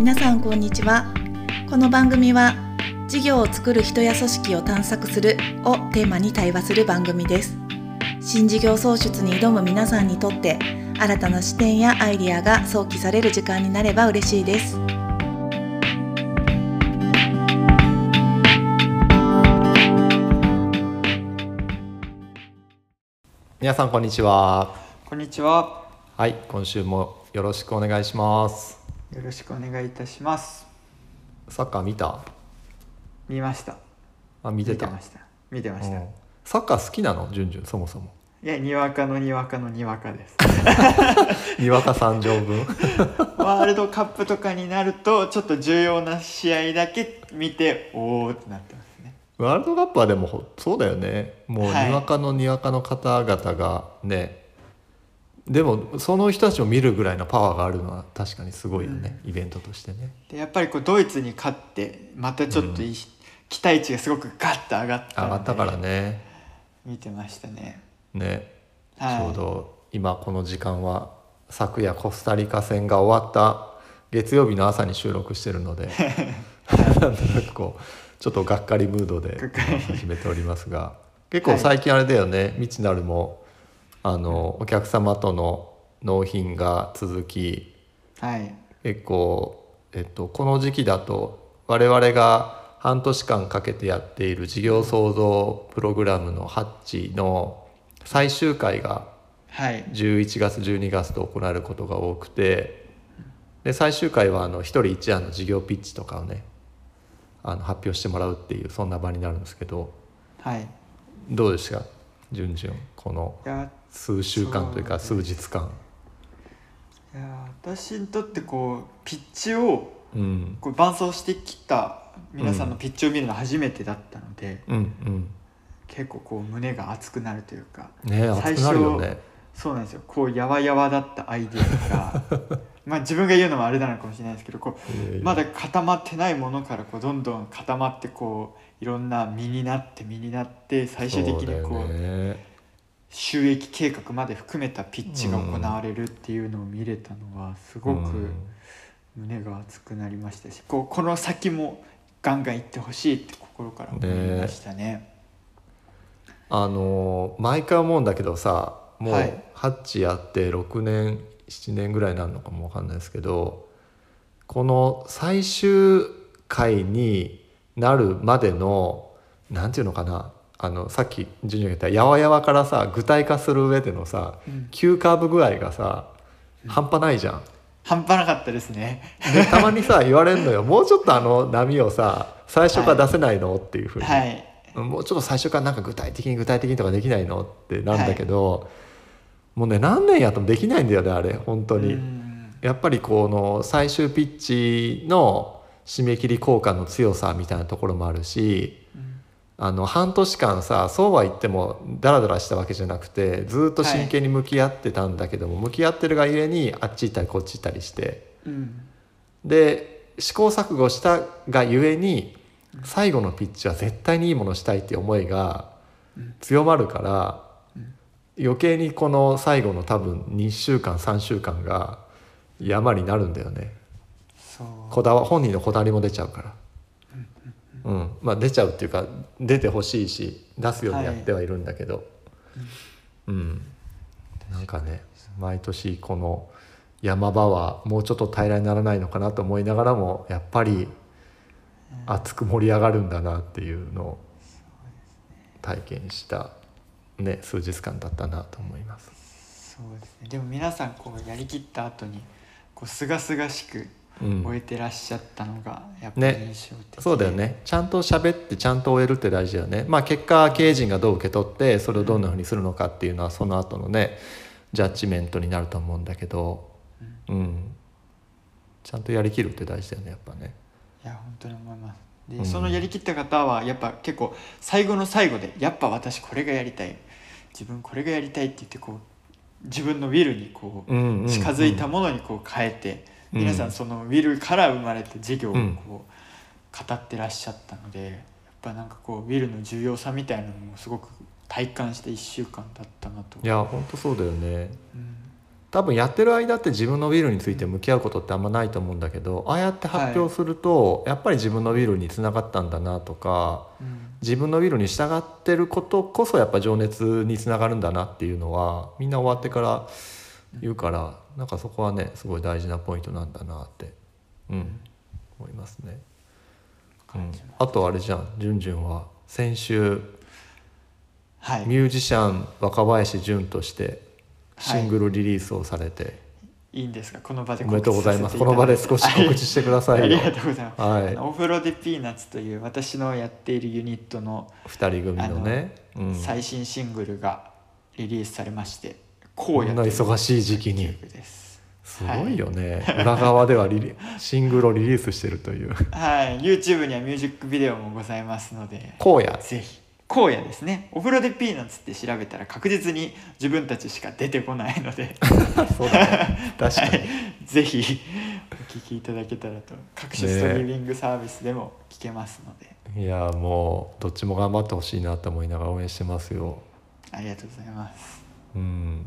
皆さんこんにちは。この番組は事業を作る人や組織を探索するをテーマに対話する番組です。新事業創出に挑む皆さんにとって新たな視点やアイディアが想起される時間になれば嬉しいです。皆さんこんにちは。こんにちは。はい今週もよろしくお願いしますよろしくお願いいたします。サッカー見た？見ました。あ見てたました。見てました。うんサッカー好きなの？じゅんじゅんそもそもいや、にわかのにわかのにわかです。にわか三条分 ワールドカップとかになると、ちょっと重要な試合だけ見て、おーってなってますね。ワールドカップはでもほそうだよねもうにはいわかのにわかの方々がね、でもその人たちを見るぐらいのパワーがあるのは確かにすごいよね、イベントとしてね。で、やっぱりこうドイツに勝って、またちょっとい、期待値がすごくガッと上がった上がったから。ね。見てましたね。ね、はい。ちょうど今この時間は昨夜コスタリカ戦が終わった月曜日の朝に収録してるので なんとなくこうちょっとがっかりムードで始めておりますが結構最近あれだよね、未知なるもあのお客様との納品が続きはい。結構、えっと、この時期だと我々が半年間かけてやっている事業創造プログラムのハッチの最終回がはい。11月12月と行われることが多くてで最終回はあの一人一案の事業ピッチとかをねあの発表してもらうっていうそんな場になるんですけどはい。いどうですか？順々このや、数週間というか数日間。いや私にとってこう、ピッチをうん。こう伴走してきた皆さんのピッチを見るの初めてだったので、うん結構こう胸が熱くなるというかうんね熱くなるよね。そうなんですよ。こうやわやわだったアイデアが まあ自分が言うのもあれなのかもしれないですけどこうやまだ固まってないものからこうどんどん固まってこういろんな実になって実になって最終的にこそう収益計画まで含めたピッチが行われるっていうのを見れたのはすごくうん胸が熱くなりましたしこうこの先もガンガン行ってほしいって心から思いましたね。あの毎回思うんだけどさもうはいハッチやって6年7年ぐらいになるのかもわかんないですけどこの最終回になるまでのなんていうのかなあのさっきジュニアが言ったやわやわからさ具体化する上でのさうん。急カーブ具合がさ半端ないじゃん。半端なかったですね。でたまにさ 言われるのよ。もうちょっとあの波をさ最初から出せないの、っていうふうに、はい。もうちょっと最初からなんか具体的に具体的にとかできないの？ってなんだけど、もうね何年やってもできないんだよねあれ本当に。うん。やっぱりこの最終ピッチの締め切り効果の強さみたいなところもあるしあの半年間さそうは言ってもダラダラしたわけじゃなくてずっと真剣に向き合ってたんだけども、向き合ってるがゆえにあっち行ったりこっち行ったりして。うん。で試行錯誤したがゆえに最後のピッチは絶対にいいものしたいっていう思いが強まるから余計にこの最後の多分2週間3週間が山になるんだよね。こだわ本人のこだわりも出ちゃうから。うん。まあ、出ちゃうっていうか出てほしいし出すようにやってはいるんだけど、うん。なんかね毎年この山場はもうちょっと平らにならないのかなと思いながらもやっぱり熱く盛り上がるんだなっていうのを体験した、ね、数日間だったなと思います。そうですね。でも皆さんこうやりきった後にこう清々しくうん終えてらっしゃったのがやっぱりね。印象的。で、そうだよね。ちゃんと喋ってちゃんと終えるって大事だよね。まあ結果経営陣がどう受け取ってそれをどんなふうにするのかっていうのはその後のねジャッジメントになると思うんだけど。うん。ちゃんとやりきるって大事だよねやっぱね。いや本当に思います。で、うん。そのやりきった方はやっぱ結構最後の最後でやっぱ私これがやりたい。自分これがやりたいって言ってこう自分のウィルにこううんうんうん近づいたものにこう変えて、うん皆さんそのウィルから生まれた事業をこう語ってらっしゃったのでやっぱなんかこうウィルの重要さみたいなのもすごく体感して1週間だったなと。いや本当そうだよね。うん。多分やってる間って自分のウィルについて向き合うことってあんまないと思うんだけどああやって発表すると、やっぱり自分のウィルにつながったんだなとかうん。自分のウィルに従ってることこそやっぱ情熱につながるんだなっていうのはみんな終わってから言うからなんかそこはねすごい大事なポイントなんだなって、うん、思いますね。うんあとあれじゃんじゅんじゅんは先週はい。ミュージシャン若林純としてシングルリリースをされて、いいんですか？この場でおめでとうございますこ告の知させていただいて。場で少し 告知してくださいよ。ありがとうございます、はい。お風呂でピーナッツという私のやっているユニットの二人組のね。うん。最新シングルがリリースされまして「こん荒野」というな忙しい時期に。す。すごいよね、裏側ではリリ シングルをリリースしてるという。はい、YouTube にはミュージックビデオもございますので。荒野ぜひ。荒野ですね。お風呂でピーナッツって調べたら確実に自分たちしか出てこないので。そうだね。確かに、はい。ぜひお聞きいただけたらと。各種ストリーミングサービスでも聞けますので、いやもうどっちも頑張ってほしいなと思いながら応援してますよ。ありがとうございます。うん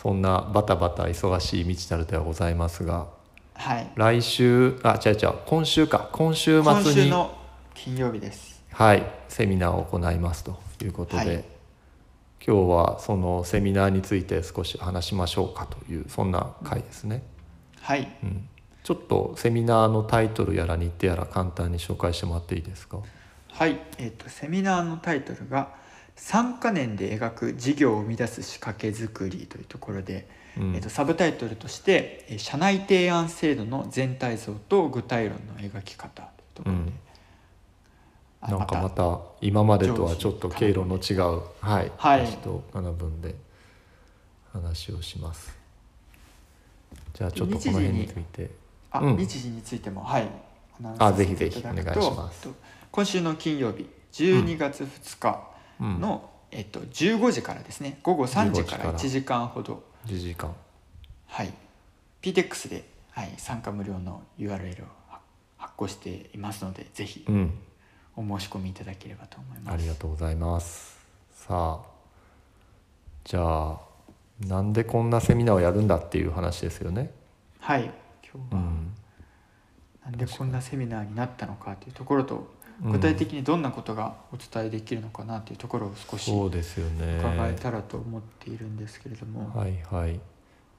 そんなバタバタ忙しい未知なるではございますがはい。来週あ違う違う今週か。今週今末に金曜日です。はいセミナーを行いますということで、はい。今日はそのセミナーについて少し話しましょうかというそんな回ですね、はい。うん、ちょっとセミナーのタイトルやら日程やら簡単に紹介してもらっていいですか？はい、えっとセミナーのタイトルが「3か年で描く事業を生み出す仕掛け作り」というところで、うん。えっとサブタイトルとしてえー「社内提案制度の全体像と具体論の描き方」というところで、うん。あなんかまた今までとはちょっと経路の違うはい、はい。私と7分で話をします。じゃあちょっとこの辺について。あ、うん。日時についてもはい。あぜひぜひお願いします。えっと今週の金曜日12月2日うん。の、えっと、15時からですね。午後3時か15時から。ら1時間ほど。1時間。はい。PTEX で、はい、参加無料の URL をは発行していますのでぜひうん。お申し込みいただければと思います。ありがとうございます。さあじゃあなんでこんなセミナーをやるんだっていう話ですよね。はい。今日はうんなんでこんなセミナーになったのかというところとうん具体的にどんなことがお伝えできるのかなというところを少しそうですよね。伺えたらと思っているんですけれども、はいはい。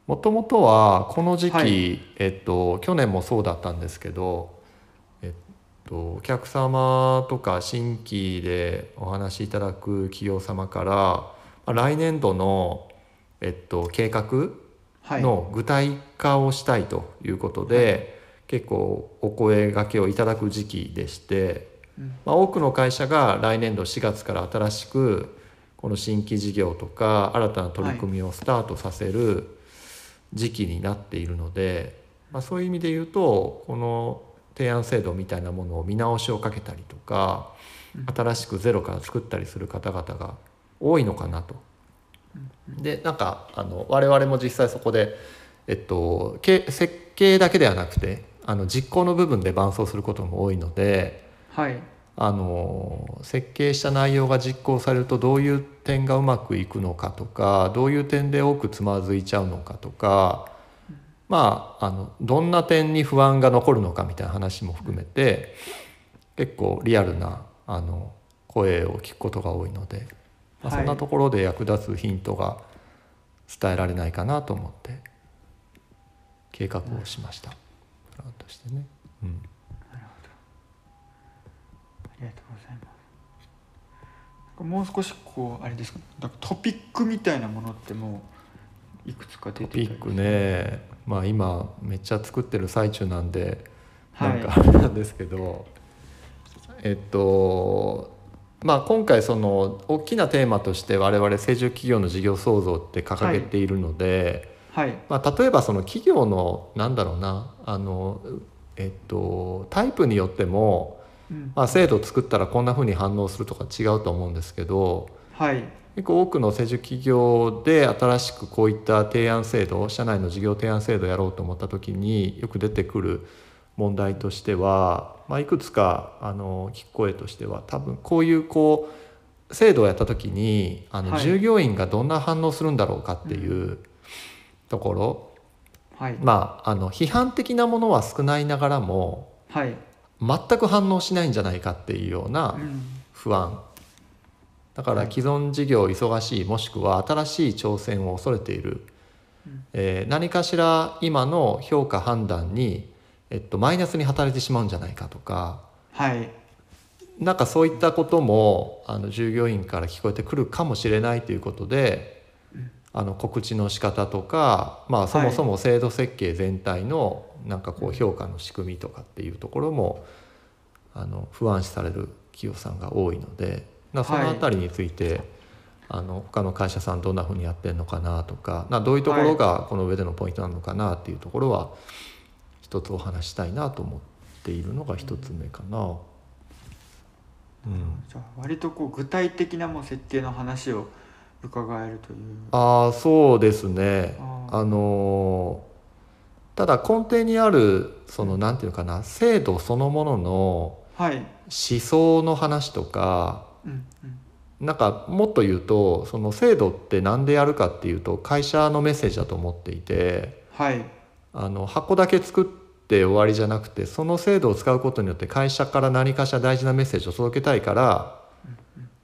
もともとはこの時期、はい。えっと去年もそうだったんですけどえっとお客様とか新規でお話しいただく企業様からまあ来年度のえっと計画はい。の具体化をしたいということで、結構お声がけをいただく時期でして、うんまあ、多くの会社が来年度4月から新しくこの新規事業とか新たな取り組みをスタートさせる時期になっているので、まあ、そういう意味で言うとこの提案制度みたいなものを見直しをかけたりとか新しくゼロから作ったりする方々が多いのかなと。でなんかあの我々も実際そこで、えっと、け設計だけではなくてあの実行の部分で伴走することも多いのではい。あの設計した内容が実行されるとどういう点がうまくいくのかとかどういう点で多くつまずいちゃうのかとかまああのどんな点に不安が残るのかみたいな話も含めて結構リアルなあの声を聞くことが多いので、まあ、はい。そんなところで役立つヒントが伝えられないかなと思って計画をしました。プランとしてね、うん。ありがとうございます。もう少しこうあれですか？トピックみたいなものってもういくつか出てトピックね。まあ今めっちゃ作ってる最中なんではい。なんかあれなんですけど、えっとまあ今回その大きなテーマとして我々成熟企業の事業創造って掲げているので、はい。まあ、例えばその企業のなんだろうなあのえっとタイプによっても、うんまあ、制度を作ったらこんな風に反応するとか違うと思うんですけどはい。結構多くの成熟企業で新しくこういった提案制度社内の事業提案制度をやろうと思った時によく出てくる問題としては、まあ、いくつかあの聞く声としては多分こういうこう制度をやった時にあの、はい。従業員がどんな反応するんだろうかっていうところ。はい。まああの批判的なものは少ないながらもはい全く反応しないんじゃないかっていうようなうん不安。だからはい既存事業忙しいもしくは新しい挑戦を恐れている、うん。えー何かしら今の評価判断に、えっと、マイナスに働いてしまうんじゃないかとか。はい。なんかそういったこともあの従業員から聞こえてくるかもしれないということで、あの告知の仕方とか、まあ、そもそも制度設計全体のなんかこう評価の仕組みとかっていうところもあの不安視される企業さんが多いので、まあ、そのあたりについて、あの他の会社さんどんなふうにやってるのかなとかなどういうところがこの上でのポイントなのかなっていうところは一つお話ししたいなと思っているのが一つ目かな。うん。じゃあ割とこう具体的なもう設計の話を伺えるという。ああそうですね。あのーただ根底にあるそのなんていうのかな制度そのもののはい。思想の話とかうんうん。なんかもっと言うとその制度って何でやるかっていうと会社のメッセージだと思っていてはい。あの箱だけ作って終わりじゃなくてその制度を使うことによって会社から何かしら大事なメッセージを届けたいから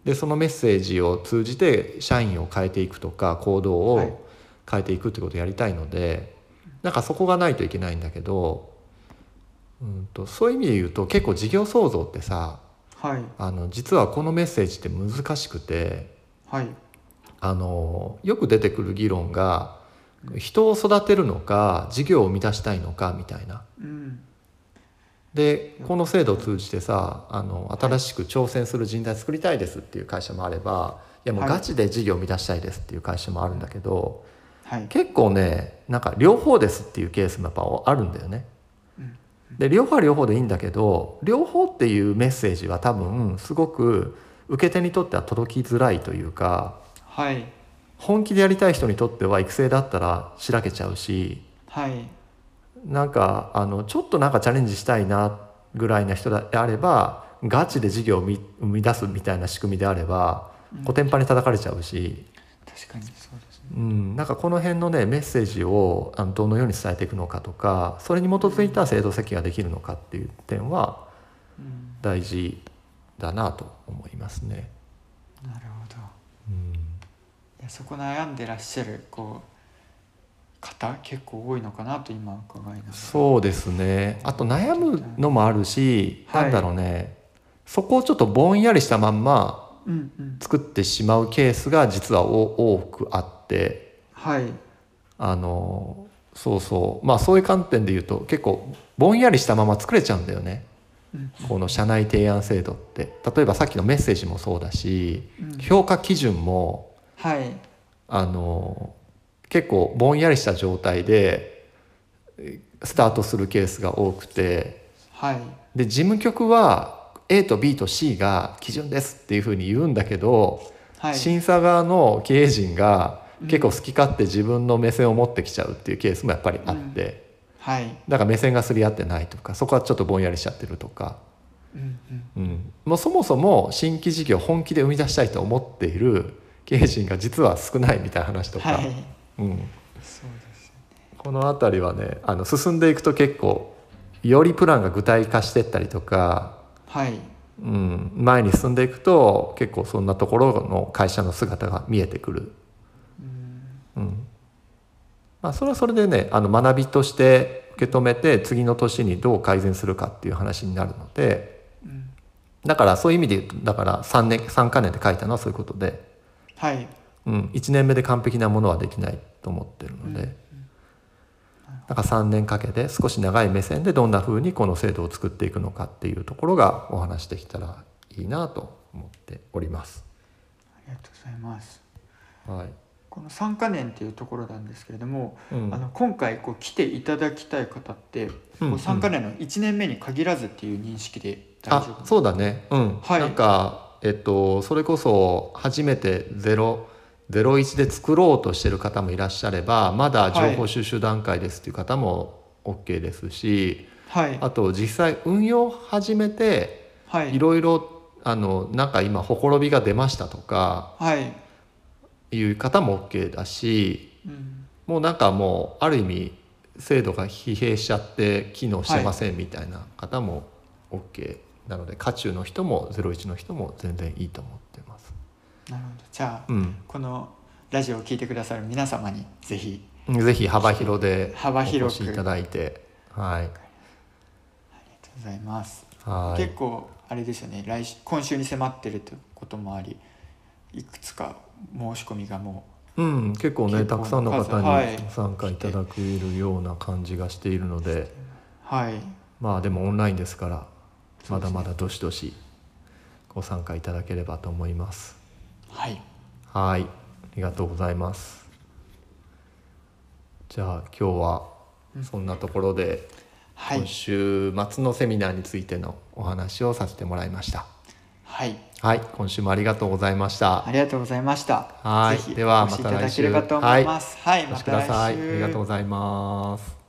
でそのメッセージを通じて社員を変えていくとか行動はい。を変えていくってことをやりたいので、なんかそこがないといけないんだけど、うん、とそういう意味で言うと結構事業創造ってさはい。あの実はこのメッセージって難しくてはい。あのよく出てくる議論が人を育てるのか事業を生み出したいのかみたいな。うんでこの制度を通じてさあの新しく挑戦する人材作りたいですっていう会社もあればいやもうはい。ガチで事業を生み出したいですっていう会社もあるんだけど、はい。結構ねなんか両方ですっていうケースもやっぱあるんだよね。うん。で両方は両方でいいんだけど両方っていうメッセージは多分すごく受け手にとっては届きづらいというかはい。本気でやりたい人にとっては育成だったらしらけちゃうしはいなんかあのちょっとなんかチャレンジしたいなぐらいな人であればガチで事業を生み出すみたいな仕組みであればコテンパンに叩かれちゃうし、確かにそうですね。うん、なんかこの辺のねメッセージをあのどのように伝えていくのかとかそれに基づいた制度設計ができるのかっていう点はうん。大事だなと思いますね。なるほど。うん。いやそこ悩んでらっしゃるこう方結構多いのかなと今伺いながら。そうですね。あと悩むのもあるし、はい。なんだろうね。そこをちょっとぼんやりしたまんま作ってしまうケースが実はお多くあって。はい。あのそうそう。まあそういう観点で言うと結構ぼんやりしたまま作れちゃうんだよね。うん。この社内提案制度って。例えばさっきのメッセージもそうだしうん。評価基準もはい。あの結構ぼんやりした状態でえスタートするケースが多くてはい。で事務局は A と B と C が基準ですっていうふうに言うんだけど、はい。審査側の経営陣がうん。結構好き勝手自分の目線を持ってきちゃうっていうケースもやっぱりあって、はい。だから目線がすり合ってないとかそこはちょっとぼんやりしちゃってるとか、うんうん。うん、もうそもそも新規事業を本気で生み出したいと思っている経営陣が実は少ないみたいな話とか、はいうん、そうですこの辺りはねあの進んでいくと結構よりプランが具体化していったりとかはい。うん、前に進んでいくと結構そんなところの会社の姿が見えてくる、うん。うん。まあ、それはそれでねあの学びとして受け止めて次の年にどう改善するかっていう話になるのでうん。だからそういう意味で言うとだから3年3か年で書いたのはそういうことで、はいうん、1年目で完璧なものはできないと思ってるので、うん。だから3年かけて少し長い目線でどんなふうにこの制度を作っていくのかっていうところがお話できたらいいなと思っております。ありがとうございます。はい。この3か年っていうところなんですけれども、うん。あの今回こう来ていただきたい方って、うんこう3か年の1年目に限らずっていう認識で大丈夫あそうだね。うん、はい。なんかえっとそれこそ初めてゼロ01で作ろうとしてる方もいらっしゃればまだ情報収集段階ですっていう方も OK ですし、はい。あと実際運用始めてはい。いろいろあのなんか今ほころびが出ましたとかはい、いう方も OK だしうん。もうなんかもうある意味制度が疲弊しちゃって機能してませんみたいな方も OK なので渦中の人も01の人も全然いいと思って。なるほど。じゃあ、うん、このラジオを聞いてくださる皆様にぜひぜひ幅広で幅広く。お越しいただいてはい。ありがとうございます。はい。結構あれですよね。来週今週に迫ってるということもありいくつか申し込みがもうん、結構ねたくさんの方に参加いただけるような感じがしているので、うはい。まあでもオンラインですからまだまだどしどしご参加いただければと思いますはい。はい。ありがとうございます。じゃあ今日はそんなところで、はい。今週末のセミナーについてのお話をさせてもらいました。はい。はい。今週もありがとうございました。ありがとうございました。はい。ではまた来週ただければと思います。はい、また来ださい。あり週がとうございます